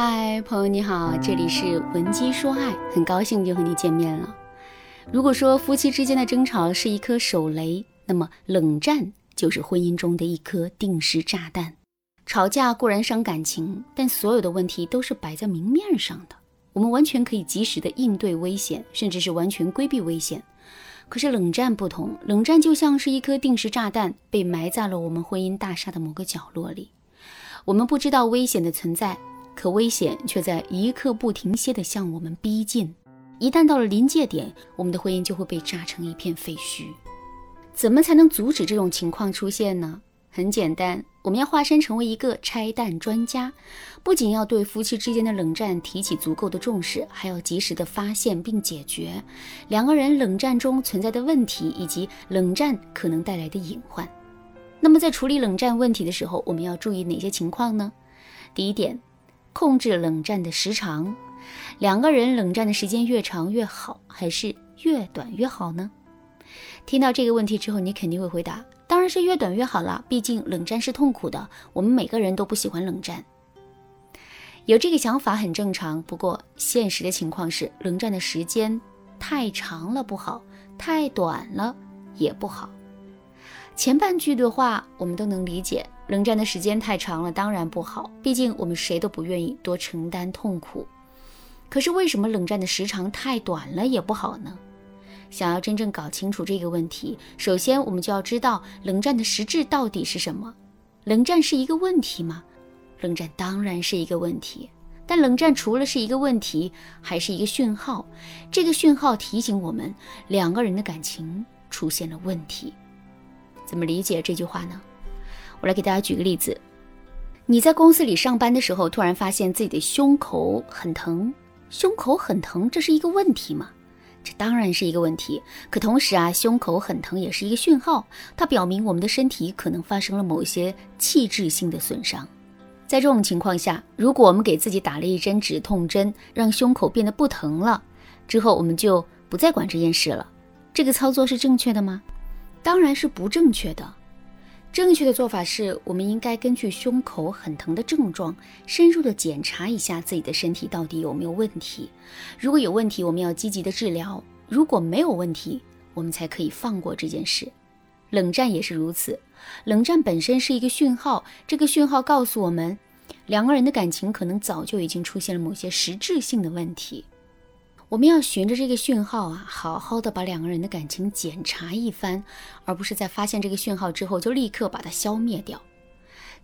嗨，朋友你好，这里是文姬说爱，很高兴又和你见面了。如果说夫妻之间的争吵是一颗手雷，那么冷战就是婚姻中的一颗定时炸弹。吵架固然伤感情，但所有的问题都是摆在明面上的，我们完全可以及时的应对危险，甚至是完全规避危险。可是冷战不同，冷战就像是一颗定时炸弹，被埋在了我们婚姻大厦的某个角落里。我们不知道危险的存在，可危险却在一刻不停歇地向我们逼近。一旦到了临界点，我们的婚姻就会被炸成一片废墟。怎么才能阻止这种情况出现呢？很简单，我们要化身成为一个拆弹专家，不仅要对夫妻之间的冷战提起足够的重视，还要及时的发现并解决两个人冷战中存在的问题以及冷战可能带来的隐患。那么在处理冷战问题的时候，我们要注意哪些情况呢？第一点，控制冷战的时长。两个人冷战的时间越长越好，还是越短越好呢？听到这个问题之后，你肯定会回答：当然是越短越好了。毕竟冷战是痛苦的，我们每个人都不喜欢冷战。有这个想法很正常，不过现实的情况是，冷战的时间太长了不好，太短了也不好。前半句的话我们都能理解，冷战的时间太长了当然不好，毕竟我们谁都不愿意多承担痛苦。可是为什么冷战的时长太短了也不好呢？想要真正搞清楚这个问题，首先我们就要知道冷战的实质到底是什么。冷战是一个问题吗？冷战当然是一个问题，但冷战除了是一个问题，还是一个讯号。这个讯号提醒我们两个人的感情出现了问题。怎么理解这句话呢？我来给大家举个例子：你在公司里上班的时候，突然发现自己的胸口很疼。胸口很疼，这是一个问题吗？这当然是一个问题。可同时啊，胸口很疼也是一个讯号，它表明我们的身体可能发生了某些器质性的损伤。在这种情况下，如果我们给自己打了一针止痛针，让胸口变得不疼了，之后我们就不再管这件事了，这个操作是正确的吗？当然是不正确的。正确的做法是，我们应该根据胸口很疼的症状，深入的检查一下自己的身体到底有没有问题。如果有问题，我们要积极的治疗；如果没有问题，我们才可以放过这件事。冷战也是如此，冷战本身是一个讯号，这个讯号告诉我们，两个人的感情可能早就已经出现了某些实质性的问题。我们要循着这个讯号啊，好好的把两个人的感情检查一番，而不是在发现这个讯号之后就立刻把它消灭掉。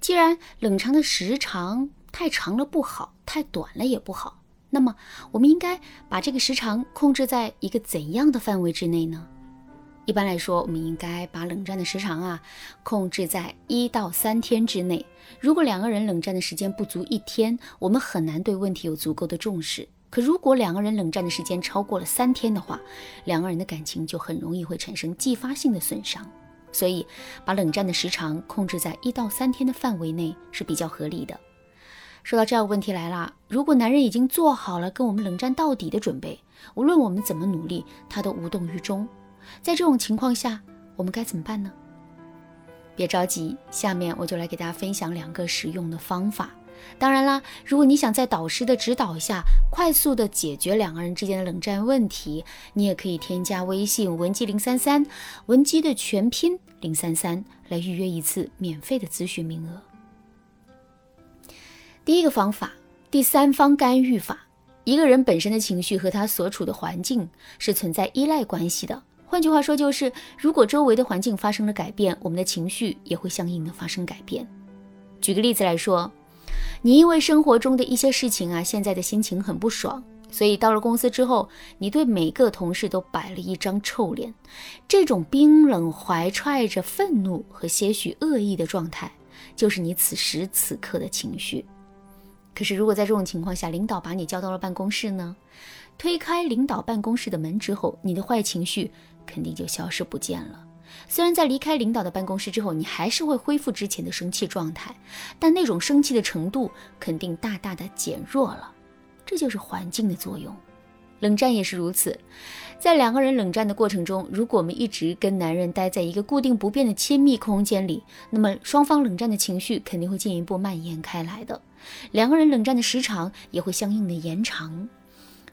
既然冷场的时长太长了不好，太短了也不好，那么我们应该把这个时长控制在一个怎样的范围之内呢？一般来说，我们应该把冷战的时长啊控制在一到三天之内。如果两个人冷战的时间不足一天，我们很难对问题有足够的重视。可如果两个人冷战的时间超过了三天的话，两个人的感情就很容易会产生继发性的损伤。所以，把冷战的时长控制在一到三天的范围内是比较合理的。说到这儿，问题来了：如果男人已经做好了跟我们冷战到底的准备，无论我们怎么努力，他都无动于衷，在这种情况下，我们该怎么办呢？别着急，下面我就来给大家分享两个实用的方法。当然啦，如果你想在导师的指导下快速的解决两个人之间的冷战问题，你也可以添加微信文姬零三三，文姬的全拼零三三，来预约一次免费的咨询名额。第一个方法，第三方干预法。一个人本身的情绪和他所处的环境是存在依赖关系的。换句话说，就是如果周围的环境发生了改变，我们的情绪也会相应的发生改变。举个例子来说。你因为生活中的一些事情啊，现在的心情很不爽，所以到了公司之后，你对每个同事都摆了一张臭脸。这种冰冷、怀揣着愤怒和些许恶意的状态，就是你此时此刻的情绪。可是，如果在这种情况下，领导把你叫到了办公室呢？推开领导办公室的门之后，你的坏情绪肯定就消失不见了。虽然在离开领导的办公室之后，你还是会恢复之前的生气状态，但那种生气的程度肯定大大的减弱了。这就是环境的作用。冷战也是如此。在两个人冷战的过程中，如果我们一直跟男人待在一个固定不变的亲密空间里，那么双方冷战的情绪肯定会进一步蔓延开来的，两个人冷战的时长也会相应的延长。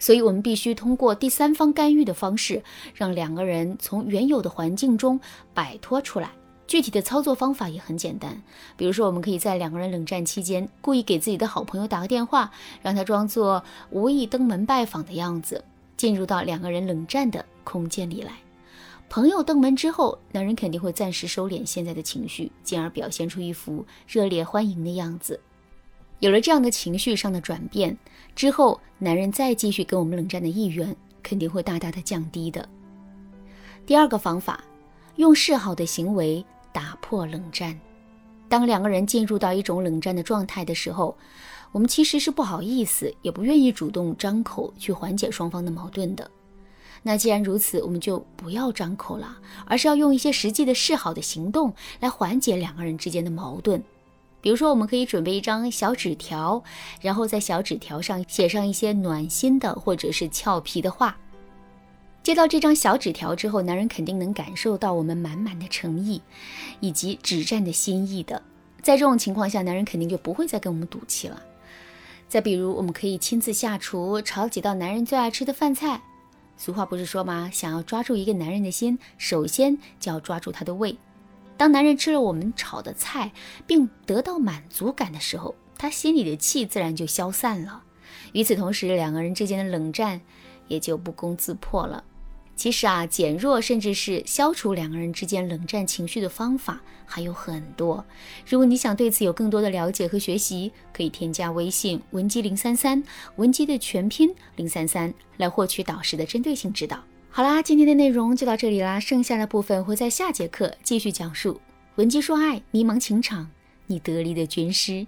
所以，我们必须通过第三方干预的方式，让两个人从原有的环境中摆脱出来。具体的操作方法也很简单，比如说，我们可以在两个人冷战期间，故意给自己的好朋友打个电话，让他装作无意登门拜访的样子。进入到两个人冷战的空间里来，朋友登门之后，男人肯定会暂时收敛现在的情绪，进而表现出一副热烈欢迎的样子。有了这样的情绪上的转变之后，男人再继续跟我们冷战的意愿肯定会大大的降低的。第二个方法，用示好的行为打破冷战。当两个人进入到一种冷战的状态的时候。我们其实是不好意思，也不愿意主动张口去缓解双方的矛盾的。那既然如此，我们就不要张口了，而是要用一些实际的示好的行动来缓解两个人之间的矛盾。比如说，我们可以准备一张小纸条，然后在小纸条上写上一些暖心的或者是俏皮的话。接到这张小纸条之后，男人肯定能感受到我们满满的诚意以及止战的心意的。在这种情况下，男人肯定就不会再跟我们赌气了。再比如，我们可以亲自下厨炒几道男人最爱吃的饭菜。俗话不是说吗？想要抓住一个男人的心，首先就要抓住他的胃。当男人吃了我们炒的菜，并得到满足感的时候，他心里的气自然就消散了。与此同时，两个人之间的冷战也就不攻自破了。其实啊，减弱甚至是消除两个人之间冷战情绪的方法还有很多。如果你想对此有更多的了解和学习，可以添加微信文姬零三三，文姬的全拼零三三，来获取导师的针对性指导。好啦，今天的内容就到这里啦，剩下的部分会在下节课继续讲述。文姬说爱，迷茫情场，你得力的军师。